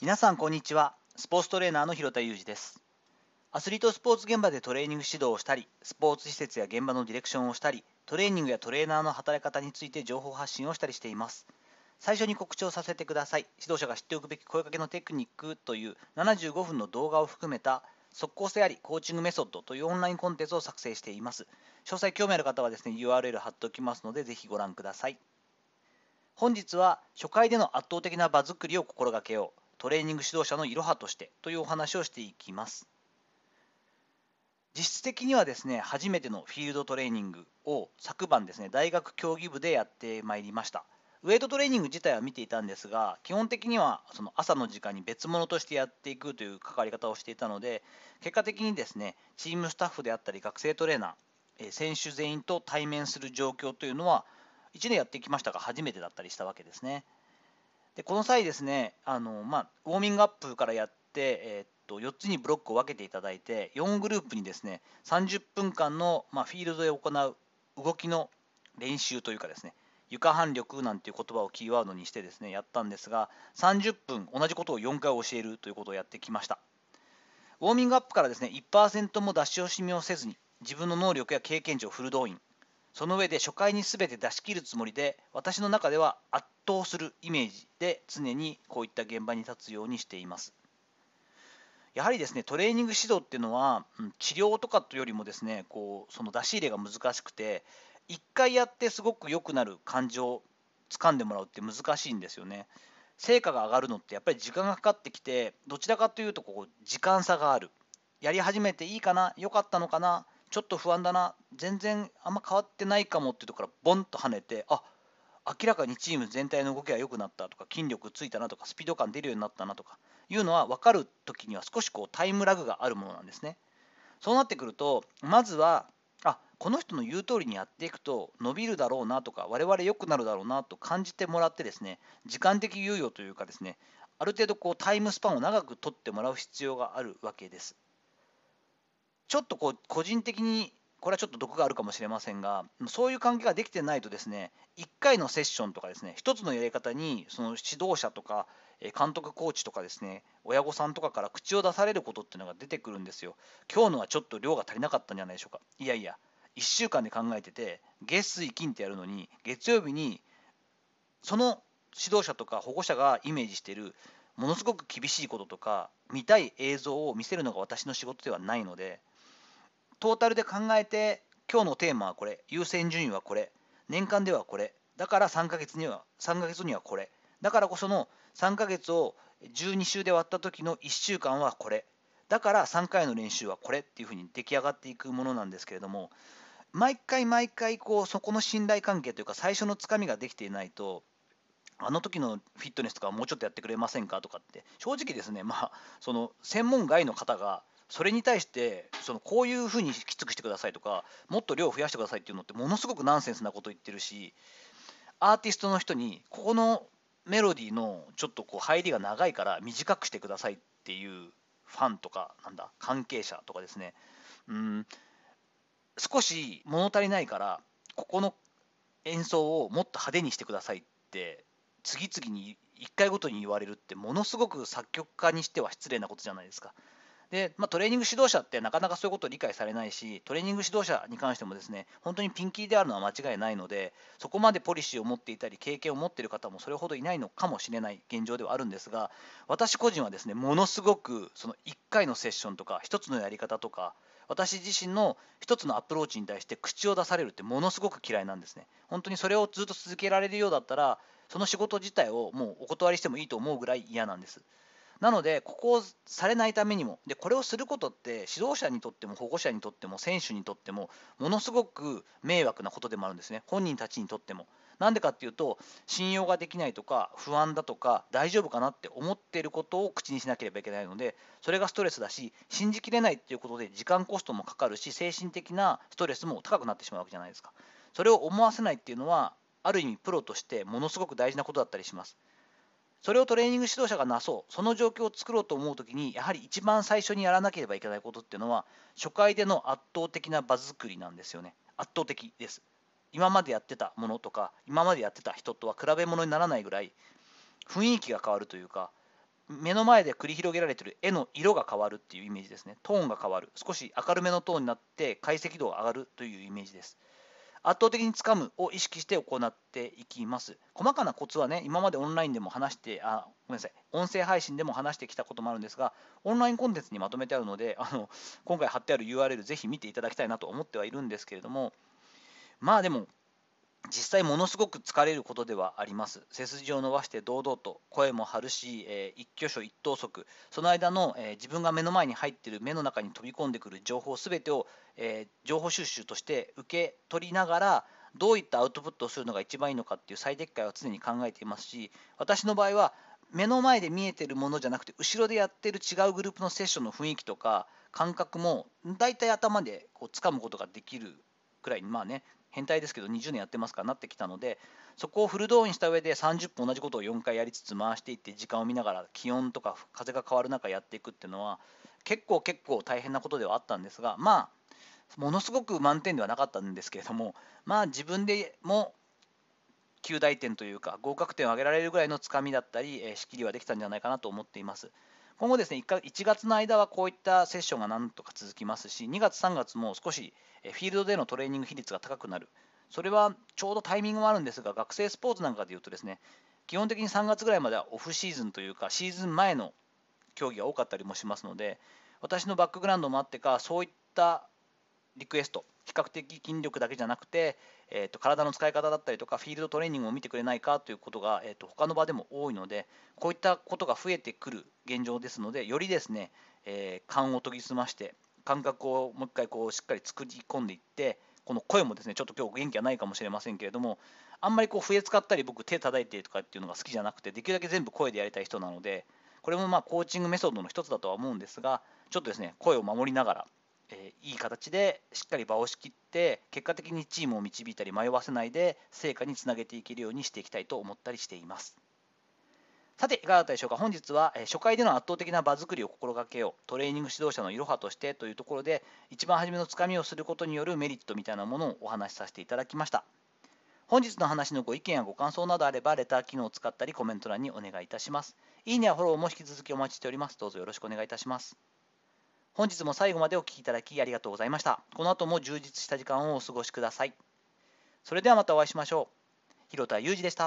皆さんこんにちは。スポーツトレーナーの広田裕二です。アスリートスポーツ現場でトレーニング指導をしたりスポーツ施設や現場のディレクションをしたりトレーニングやトレーナーの働き方について情報発信をしたりしています。最初に告知をさせてください。指導者が知っておくべき声かけのテクニックという75分の動画を含めた即効性ありコーチングメソッドというオンラインコンテンツを作成しています。詳細興味ある方はですね URL 貼っておきますのでぜひご覧ください。本日は初回での圧倒的な場作りを心がけよう。トレーニング指導者のいろはとしてというお話をしていきます実質的にはですね初めてのフィールドトレーニングを昨晩ですね大学競技部でやってまいりましたウェイトトレーニング自体は見ていたんですが基本的にはその朝の時間に別物としてやっていくという関わり方をしていたので結果的にですねチームスタッフであったり学生トレーナー選手全員と対面する状況というのは1年やってきましたが初めてだったりしたわけですね。でこの際ですねあの、まあ、ウォーミングアップからやって、え、っと4つにブロックを分けていただいて4グループにですね30分間の、まあ、フィールドで行う動きの練習というかですね床反力なんていう言葉をキーワードにしてですねやったんですが30分同じことを4回教えるということをやってきました。ウォーミングアップからですね1%も出し惜しみをせずに自分の能力や経験値をフル動員。その上で初回に全て出し切るつもりで私の中では圧倒するイメージで常にこういった現場に立つようにしています。やはりですねトレーニング指導っていうのは、治療とかというよりもですねこうその出し入れが難しくて1回やってすごく良くなる感情を掴んでもらうって難しいんですよね。成果が上がるのってやっぱり時間がかかってきてどちらかというとこう時間差がある。やり始めていいかな良かったのかなちょっと不安だな全然あんま変わってないかもっていうところからボンと跳ねてあ明らかにチーム全体の動きが良くなったとか筋力ついたなとかスピード感出るようになったなとかいうのは分かる時には少しこうタイムラグがあるものなんですね。そうなってくるとまずはあこの人の言う通りにやっていくと伸びるだろうなとか我々良くなるだろうなと感じてもらってですね時間的猶予というかですねある程度こうタイムスパンを長く取ってもらう必要があるわけです。ちょっとこう個人的にこれはちょっと毒があるかもしれませんがそういう関係ができてないとですね1回のセッションとかですね1つのやり方にその指導者とか監督コーチとかですね親御さんとかから口を出されることっていうのが出てくるんですよ。今日のはちょっと量が足りなかったんじゃないでしょうか。いやいや1週間で考えてて月水金ってやるのに月曜日にその指導者とか保護者がイメージしてるものすごく厳しいこととか見たい映像を見せるのが私の仕事ではないのでトータルで考えて今日のテーマはこれ。優先順位はこれ。年間ではこれ。だから3ヶ月には3ヶ月にはこれ。だからこその3ヶ月を12週で割った時の1週間はこれ。だから3回の練習はこれ。っていうふうに出来上がっていくものなんですけれども。毎回毎回こうそこの信頼関係というか最初のつかみができていないとあの時のフィットネスとかもうちょっとやってくれませんかとかって。正直ですねまあその専門外の方がそれに対してそのこういうふうにきつくしてくださいとかもっと量を増やしてくださいっていうのってものすごくナンセンスなこと言ってるしアーティストの人にここのメロディーのちょっとこう入りが長いから短くしてくださいっていうファンとかなんだ関係者とかですねうん少し物足りないからここの演奏をもっと派手にしてくださいって次々に1回ごとに言われるってものすごく作曲家にしては失礼なことじゃないですか。で、まあ、トレーニング指導者ってなかなかそういうことを理解されないしトレーニング指導者に関してもですね本当にピンキーであるのは間違いないのでそこまでポリシーを持っていたり経験を持っている方もそれほどいないのかもしれない現状ではあるんですが私個人はですねものすごくその1回のセッションとか1つのやり方とか私自身の1つのアプローチに対して口を出されるってものすごく嫌いなんですね。本当にそれをずっと続けられるようだったらその仕事自体をもうお断りしてもいいと思うぐらい嫌なんです。なので、ここをされないためにも、でこれをすることって、指導者にとっても保護者にとっても選手にとっても、ものすごく迷惑なことでもあるんですね、本人たちにとっても。なんでかっていうと、信用ができないとか、不安だとか、大丈夫かなって思っていることを口にしなければいけないので、それがストレスだし、信じきれないっていうことで、時間コストもかかるし、精神的なストレスも高くなってしまうわけじゃないですか。それを思わせないっていうのは、ある意味、プロとしてものすごく大事なことだったりします。それをトレーニング指導者がなそう、その状況を作ろうと思うときに、やはり一番最初にやらなければいけないことっていうのは、初回での圧倒的な場作りなんですよね。圧倒的です。今までやってたものとか、今までやってた人とは比べ物にならないぐらい、雰囲気が変わるというか、目の前で繰り広げられてる絵の色が変わるっていうイメージですね。トーンが変わる。少し明るめのトーンになって解析度が上がるというイメージです。圧倒的につかむを意識して行っていきます。細かなコツはね、今までオンラインでも話して、あ、ごめんなさい、音声配信でも話してきたこともあるんですが、オンラインコンテンツにまとめてあるので、あの今回貼ってある URL ぜひ見ていただきたいなと思ってはいるんですけれども、まあでも、実際ものすごく疲れることではあります。背筋を伸ばして堂々と声も張るし、えー、一挙手一投足、その間の、えー、自分が目の前に入っている目の中に飛び込んでくる情報すべてを、えー、情報収集として受け取りながら、どういったアウトプットをするのが一番いいのかっていう最適解は常に考えていますし、私の場合は目の前で見えてるものじゃなくて、後ろでやってる違うグループのセッションの雰囲気とか感覚も大体頭でこう掴むことができるくらい、まあね、変態ですけど20年やってますかなってきたのでそこをフル動員した上で30分同じことを4回やりつつ回していって時間を見ながら気温とか風が変わる中やっていくっていうのは結構結構大変なことではあったんですがまあものすごく満点ではなかったんですけれどもまあ自分でも9大点というか合格点を上げられるぐらいのつかみだったり、え仕切りはできたんじゃないかなと思っています。今後ですね1月の間はこういったセッションがなんとか続きますし2月3月も少しフィールドでのトレーニング比率が高くなる。それはちょうどタイミングもあるんですが学生スポーツなんかでいうとですね基本的に3月ぐらいまではオフシーズンというかシーズン前の競技が多かったりもしますので私のバックグラウンドもあってかそういったリクエスト比較的筋力だけじゃなくて、えーと、体の使い方だったりとかフィールドトレーニングを見てくれないかということが、えーと、他の場でも多いのでこういったことが増えてくる現状ですのでよりですね、えー、勘を研ぎ澄まして感覚をもう一回こうしっかり作り込んでいってこの声もですねちょっと今日元気はないかもしれませんけれどもあんまりこう笛使ったり僕手叩いてとかっていうのが好きじゃなくてできるだけ全部声でやりたい人なのでこれもまあコーチングメソッドの一つだとは思うんですがちょっとですね声を守りながらえー、いい形でしっかり場を仕切って結果的にチームを導いたり迷わせないで成果につなげていけるようにしていきたいと思ったりしています。さていかがだったでしょうか？本日はえ初回での圧倒的な場作りを心がけようトレーニング指導者のいろはとしてというところで一番初めのつかみをすることによるメリットみたいなものをお話しさせていただきました。本日の話のご意見やご感想などあればレター機能を使ったりコメント欄にお願いいたします。いいねやフォローも引き続きお待ちしております。どうぞよろしくお願いいたします。本日も最後までお聴きいただきありがとうございました。この後も充実した時間をお過ごしください。それではまたお会いしましょう。広田裕二でした。